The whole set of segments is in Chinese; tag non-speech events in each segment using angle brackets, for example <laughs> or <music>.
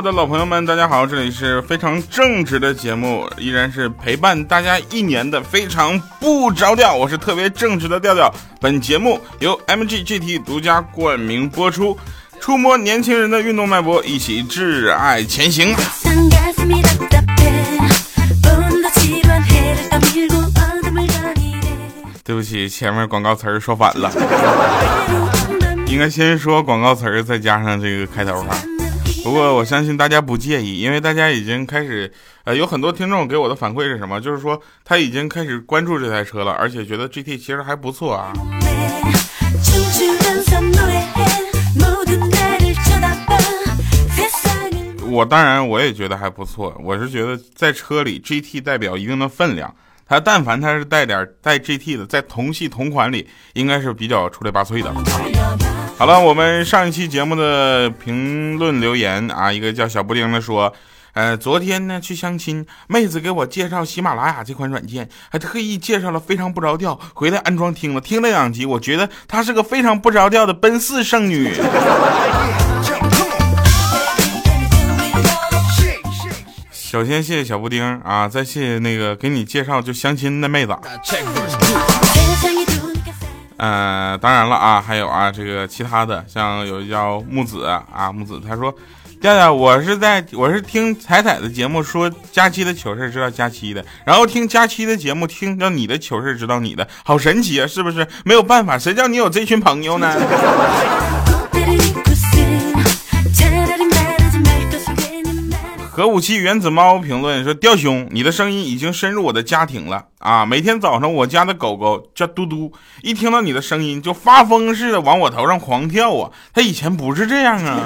的老朋友们，大家好！这里是非常正直的节目，依然是陪伴大家一年的非常不着调。我是特别正直的调调。本节目由 MGGT 独家冠名播出，触摸年轻人的运动脉搏，一起挚爱前行。对不起，前面广告词儿说反了，应该先说广告词儿，再加上这个开头哈。不过我相信大家不介意，因为大家已经开始，呃，有很多听众给我的反馈是什么？就是说他已经开始关注这台车了，而且觉得 GT 其实还不错啊。我当然我也觉得还不错，我是觉得在车里 GT 代表一定的分量。它但凡它是带点带 GT 的，在同系同款里应该是比较出类拔萃的。好了，我们上一期节目的评论留言啊，一个叫小布丁的说，呃，昨天呢去相亲，妹子给我介绍喜马拉雅这款软件，还特意介绍了非常不着调，回来安装听了，听了两集，我觉得她是个非常不着调的奔四剩女。首先谢谢小布丁啊，再谢谢那个给你介绍就相亲的妹子。呃，当然了啊，还有啊，这个其他的，像有叫木子啊，木子他说，调调，我是在我是听彩彩的节目说佳期的糗事知道佳期的，然后听佳期的节目听到你的糗事知道你的，好神奇啊，是不是？没有办法，谁叫你有这群朋友呢？<laughs> 核武器原子猫评论说：“雕兄，你的声音已经深入我的家庭了啊！每天早上我家的狗狗叫嘟嘟，一听到你的声音就发疯似的往我头上狂跳啊！它以前不是这样啊？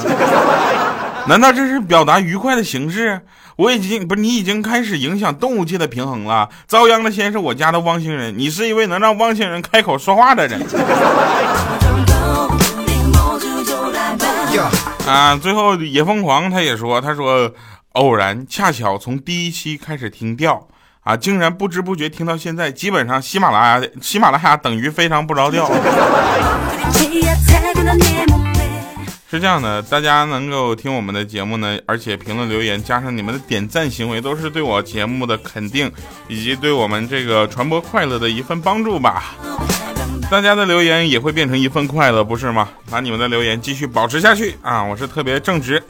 <laughs> 难道这是表达愉快的形式？我已经不是你已经开始影响动物界的平衡了。遭殃的先是我家的汪星人，你是一位能让汪星人开口说话的人。”啊！最后野疯狂他也说：“他说。”偶然恰巧从第一期开始听调啊，竟然不知不觉听到现在，基本上喜马拉雅喜马拉雅等于非常不着调。是这样的，大家能够听我们的节目呢，而且评论留言加上你们的点赞行为，都是对我节目的肯定，以及对我们这个传播快乐的一份帮助吧。大家的留言也会变成一份快乐，不是吗？把你们的留言继续保持下去啊！我是特别正直 <coughs>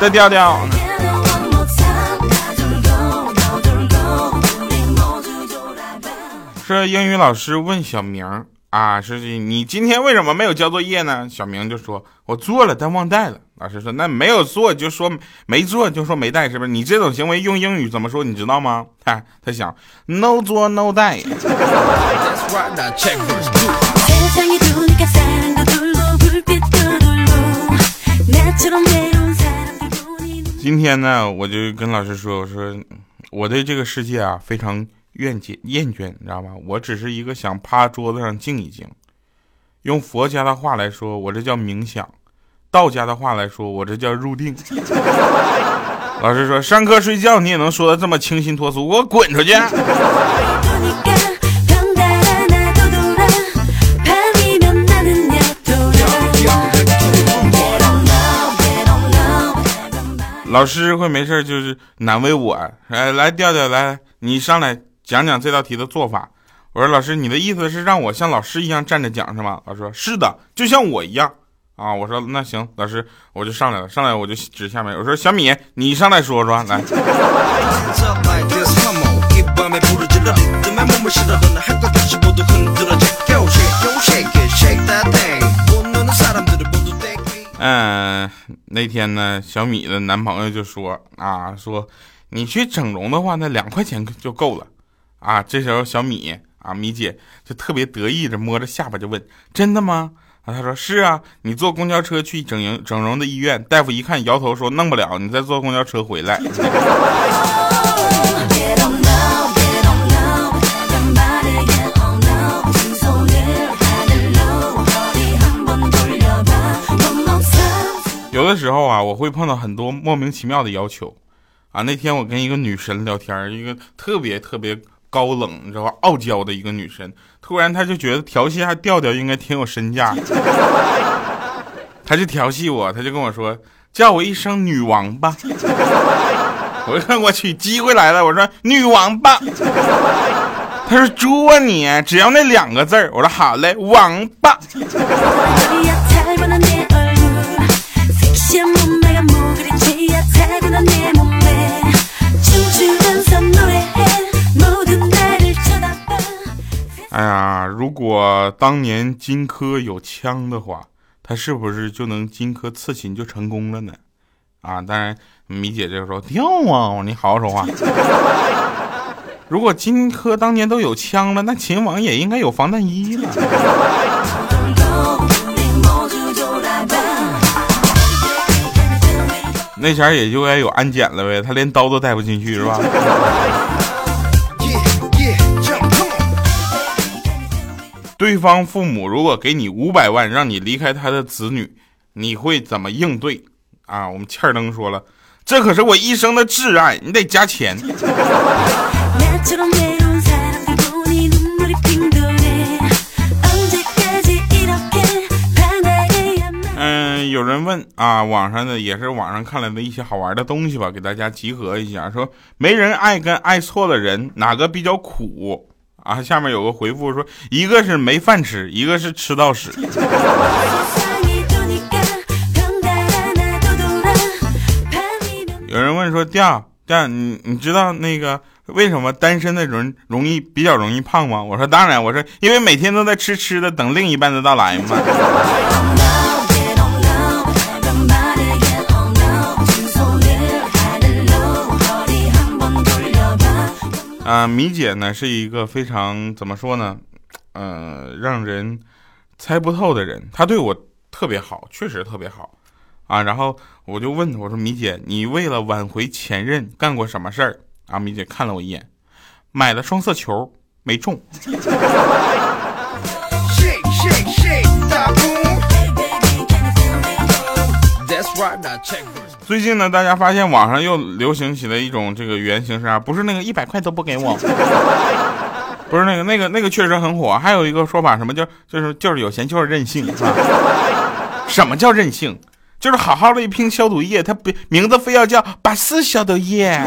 的调调。说英语老师问小明啊，是你今天为什么没有交作业呢？小明就说：“我做了，但忘带了。”老师说：“那没有做就说没做，就说没带，是不是？你这种行为用英语怎么说？你知道吗？”他他想：“no 做 no 带。”今天呢，我就跟老师说：“我说我对这个世界啊非常厌倦厌倦，你知道吗？我只是一个想趴桌子上静一静。用佛家的话来说，我这叫冥想。”道家的话来说，我这叫入定。<laughs> 老师说上课睡觉，你也能说的这么清新脱俗，给我滚出去！老师会没事就是难为我，哎，来调调来，你上来讲讲这道题的做法。我说老师，你的意思是让我像老师一样站着讲是吗？老师说是的，就像我一样。啊，我说那行，老师我就上来了，上来我就指下面，我说小米，你上来说说来。嗯，那天呢，小米的男朋友就说啊，说你去整容的话，那两块钱就够了。啊，这时候小米啊，米姐就特别得意的摸着下巴就问，真的吗？啊，他说是啊，你坐公交车去整容整容的医院，大夫一看摇头说弄不了，你再坐公交车回来。<laughs> 有的时候啊，我会碰到很多莫名其妙的要求，啊，那天我跟一个女神聊天，一个特别特别高冷，你知道吧，傲娇的一个女生，突然她就觉得调戏下调调应该挺有身价，<laughs> 她就调戏我，她就跟我说叫我一声女王吧，我一看我去，机会来了，我说女王吧，她说猪啊你，只要那两个字儿，我说好嘞，王八。如果当年荆轲有枪的话，他是不是就能荆轲刺秦就成功了呢？啊，当然，米姐这个时候掉啊，你好好说话。如果荆轲当年都有枪了，那秦王也应该有防弹衣了。那前也就该有安检了呗，他连刀都带不进去是吧？对方父母如果给你五百万，让你离开他的子女，你会怎么应对？啊，我们欠儿灯说了，这可是我一生的挚爱，你得加钱。嗯，有人问啊，网上的也是网上看来的一些好玩的东西吧，给大家集合一下，说没人爱跟爱错的人，哪个比较苦？啊，下面有个回复说，一个是没饭吃，一个是吃到屎。<laughs> 有人问说，调调，你你知道那个为什么单身的人容易比较容易胖吗？我说当然，我说因为每天都在吃吃的，等另一半的到来嘛。<laughs> 啊，米姐呢是一个非常怎么说呢，呃，让人猜不透的人。她对我特别好，确实特别好啊。然后我就问我说：“米姐，你为了挽回前任干过什么事儿？”啊，米姐看了我一眼，买了双色球没中。最近呢，大家发现网上又流行起了一种这个语言形式啊，不是那个一百块都不给我，<laughs> 不是那个那个那个确实很火。还有一个说法，什么叫就是就是有钱就是任性啊？什么叫任性？就是好好的一瓶消毒液，它不名字非要叫八四消毒液，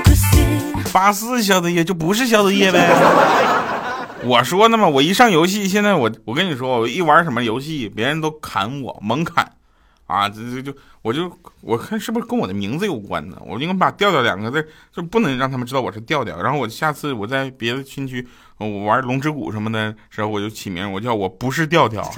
<laughs> 八四消毒液就不是消毒液呗。我说呢嘛，我一上游戏，现在我我跟你说，我一玩什么游戏，别人都砍我，猛砍，啊，这这就我就我看是不是跟我的名字有关呢？我应该把调调两个字就不能让他们知道我是调调。然后我下次我在别的新区，我玩龙之谷什么的时候，我就起名，我叫我不是调调。<laughs>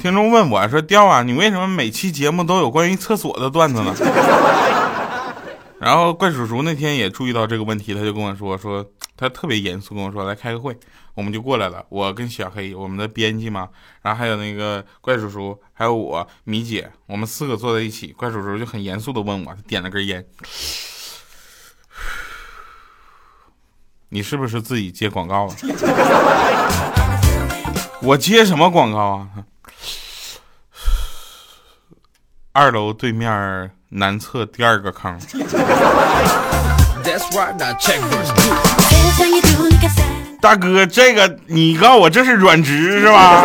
听众问我说：“雕啊，你为什么每期节目都有关于厕所的段子呢？” <laughs> 然后怪叔叔那天也注意到这个问题，他就跟我说：“说他特别严肃跟我说来开个会，我们就过来了。我跟小黑，我们的编辑嘛，然后还有那个怪叔叔，还有我米姐，我们四个坐在一起。怪叔叔就很严肃的问我，他点了根烟，<sighs> 你是不是自己接广告了？” <laughs> 我接什么广告啊？二楼对面南侧第二个坑。大哥，这个你告诉我这是软直是吧？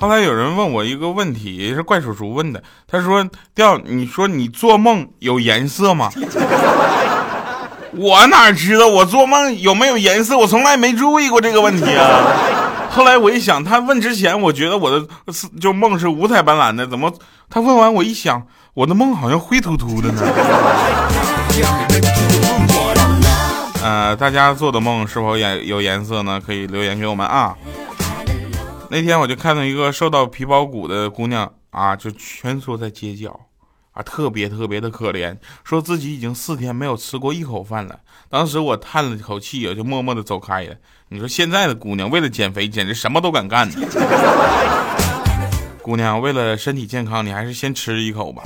后来有人问我一个问题，是怪叔叔问的。他说：“调，你说你做梦有颜色吗？”我哪知道我做梦有没有颜色？我从来没注意过这个问题啊。<laughs> 后来我一想，他问之前，我觉得我的就梦是五彩斑斓的，怎么他问完我一想，我的梦好像灰秃秃的呢？<laughs> 呃，大家做的梦是否颜有颜色呢？可以留言给我们啊。那天我就看到一个瘦到皮包骨的姑娘啊，就蜷缩在街角。啊，特别特别的可怜，说自己已经四天没有吃过一口饭了。当时我叹了口气，我就默默的走开了。你说现在的姑娘为了减肥，简直什么都敢干呢。姑娘，为了身体健康，你还是先吃一口吧。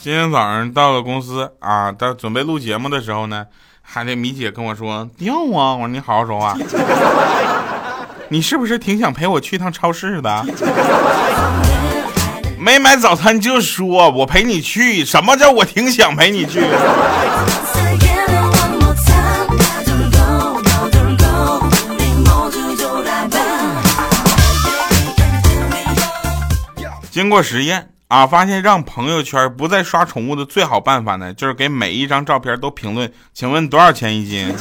今天早上到了公司啊，到准备录节目的时候呢，还得米姐跟我说掉啊。我说你好好说话。你是不是挺想陪我去趟超市的？没买早餐就说我陪你去，什么叫我挺想陪你去？经过实验啊，发现让朋友圈不再刷宠物的最好办法呢，就是给每一张照片都评论，请问多少钱一斤？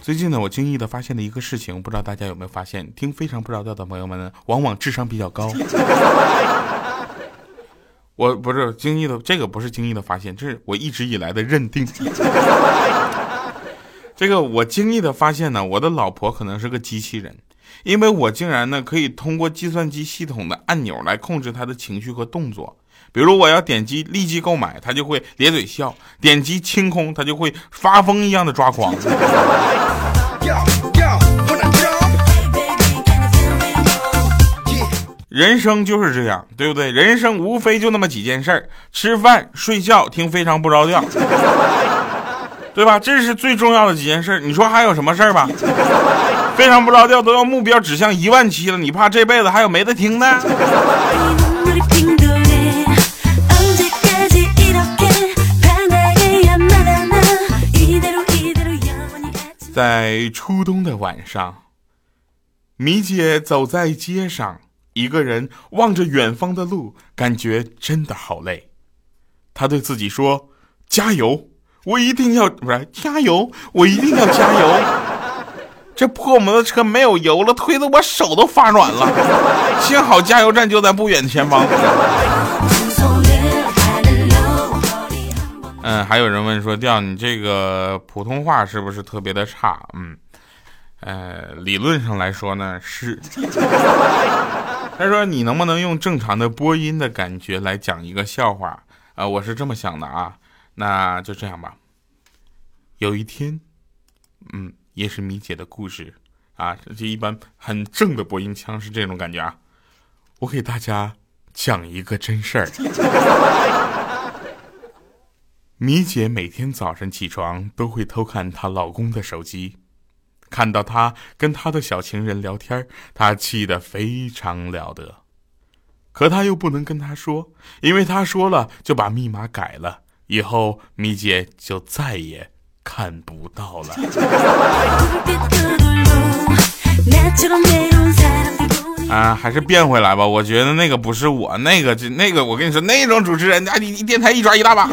最近呢，我惊异的发现了一个事情，不知道大家有没有发现？听非常不着调的朋友们呢，往往智商比较高。<laughs> 我不是惊异的，这个不是惊异的发现，这是我一直以来的认定。这个我惊异的发现呢，我的老婆可能是个机器人，因为我竟然呢可以通过计算机系统的按钮来控制她的情绪和动作。比如我要点击立即购买，他就会咧嘴笑；点击清空，他就会发疯一样的抓狂。人生就是这样，对不对？人生无非就那么几件事儿：吃饭、睡觉、听非常不着调，对吧？这是最重要的几件事。你说还有什么事儿吧？非常不着调都要目标指向一万期了，你怕这辈子还有没得听的？在初冬的晚上，米姐走在街上，一个人望着远方的路，感觉真的好累。她对自己说：“加油，我一定要不是加油，我一定要加油。<laughs> ”这破摩托车没有油了，推得我手都发软了。<laughs> 幸好加油站就在不远前方。嗯，还有人问说，调你这个普通话是不是特别的差？嗯，呃，理论上来说呢是。他说你能不能用正常的播音的感觉来讲一个笑话？啊，我是这么想的啊，那就这样吧。有一天，嗯，也是米姐的故事啊，这一般很正的播音腔是这种感觉啊。我给大家讲一个真事儿。米姐每天早晨起床都会偷看她老公的手机，看到他跟他的小情人聊天，她气得非常了得。可她又不能跟他说，因为他说了就把密码改了，以后米姐就再也看不到了。<laughs> 啊，还是变回来吧。我觉得那个不是我，那个就那个，我跟你说，那种主持人，啊，你你电台一抓一大把，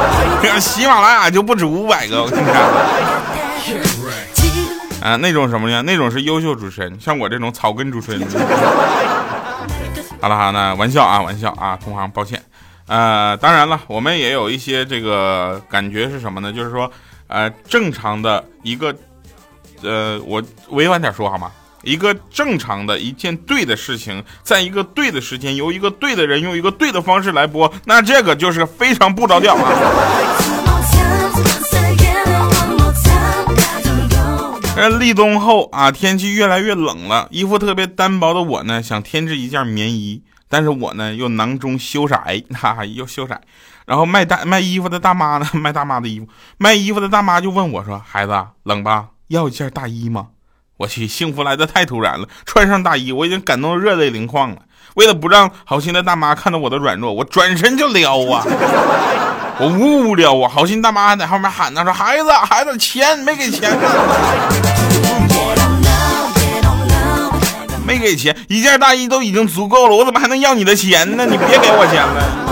<laughs> 喜马拉雅就不止五百个。我跟你讲，啊，那种什么呢？那种是优秀主持人，像我这种草根主持人。好了好了，玩笑啊，玩笑啊，同行抱歉。呃，当然了，我们也有一些这个感觉是什么呢？就是说，呃，正常的一个，呃，我委婉点说好吗？一个正常的一件对的事情，在一个对的时间，由一个对的人用一个对的方式来播，那这个就是非常不着调啊！立冬后啊，天气越来越冷了，衣服特别单薄的我呢，想添置一件棉衣，但是我呢又囊中羞涩，哈哈，又羞涩。然后卖大卖衣服的大妈呢，卖大妈的衣服，卖衣服的大妈就问我说：“孩子，冷吧？要一件大衣吗？”我去，幸福来的太突然了！穿上大衣，我已经感动热泪盈眶了。为了不让好心的大妈看到我的软弱，我转身就撩啊！<laughs> 我呜呜撩啊！好心大妈还在后面喊呢，说：“孩子，孩子，钱没给钱呢，<laughs> 没给钱，一件大衣都已经足够了，我怎么还能要你的钱呢？你别给我钱了。”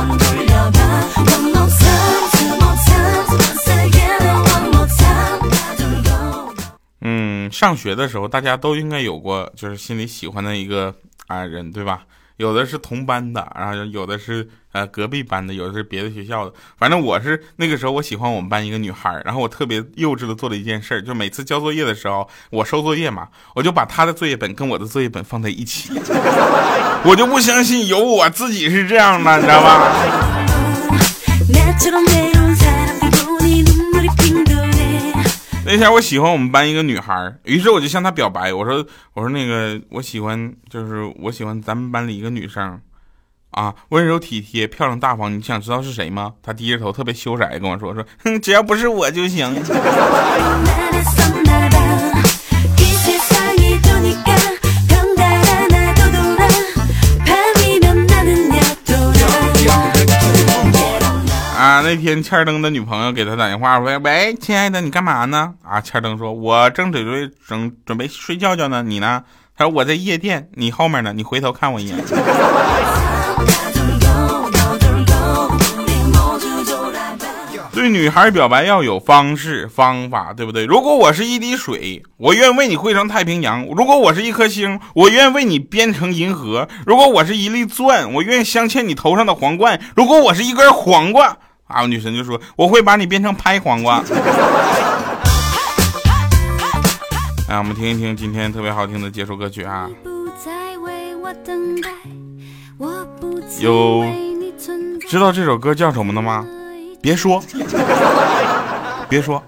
上学的时候大家都应该有过，就是心里喜欢的一个啊人，对吧？有的是同班的，然后有的是呃隔壁班的，有的是别的学校的。反正我是那个时候，我喜欢我们班一个女孩然后我特别幼稚的做了一件事就每次交作业的时候，我收作业嘛，我就把她的作业本跟我的作业本放在一起。<laughs> 我就不相信有我自己是这样的，你知道吧？那天我喜欢我们班一个女孩，于是我就向她表白，我说我说那个我喜欢就是我喜欢咱们班里一个女生，啊，温柔体贴，漂亮大方，你想知道是谁吗？她低着头，特别羞涩跟我说说，哼，只要不是我就行。<laughs> 那天欠灯的女朋友给他打电话，喂喂，亲爱的，你干嘛呢？啊，欠灯说，我正准备整准备睡觉觉呢，你呢？他说我在夜店，你后面呢？你回头看我一眼。<laughs> 对女孩表白要有方式方法，对不对？如果我是一滴水，我愿为你汇成太平洋；如果我是一颗星，我愿为你编成银河；如果我是一粒钻，我愿镶嵌你头上的皇冠；如果我是一根黄瓜。啊！女神就说：“我会把你变成拍黄瓜。<laughs> ”来，我们听一听今天特别好听的结束歌曲啊！有知道这首歌叫什么的吗？别说，<laughs> 别说。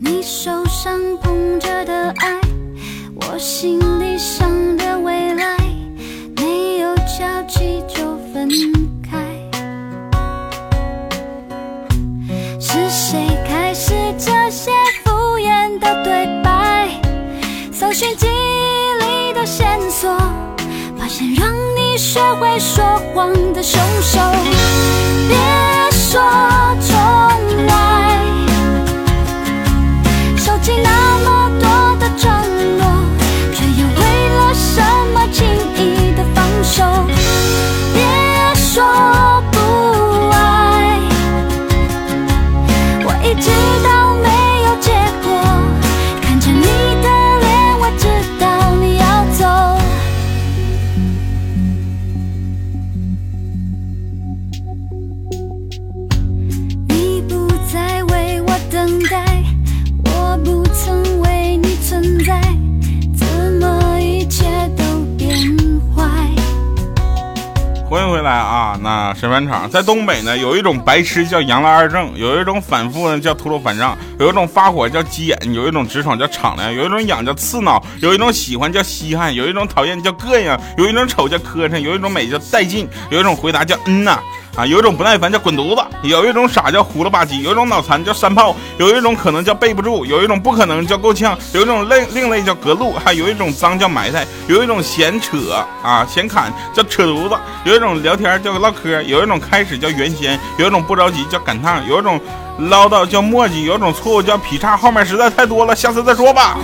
你手上捧着的爱，我心里想学会说谎的凶手。别说在东北呢，有一种白痴叫杨拉二正，有一种反复呢叫秃噜反账，有一种发火叫急眼，有一种直爽叫敞亮，有一种痒叫刺挠，有一种喜欢叫稀罕，有一种讨厌叫膈应，有一种丑叫磕碜，有一种美叫带劲，有一种回答叫嗯呐。啊有一种不耐烦叫滚犊子，有一种傻叫糊了吧唧，有一种脑残叫山炮，有一种可能叫背不住，有一种不可能叫够呛，有一种另另类叫隔路，还有一种脏叫埋汰，有一种闲扯啊闲侃叫扯犊子，有一种聊天叫唠嗑，有一种开始叫原先，有一种不着急叫赶趟，有一种唠叨叫磨叽，有一种错误叫劈叉，后面实在太多了，下次再说吧。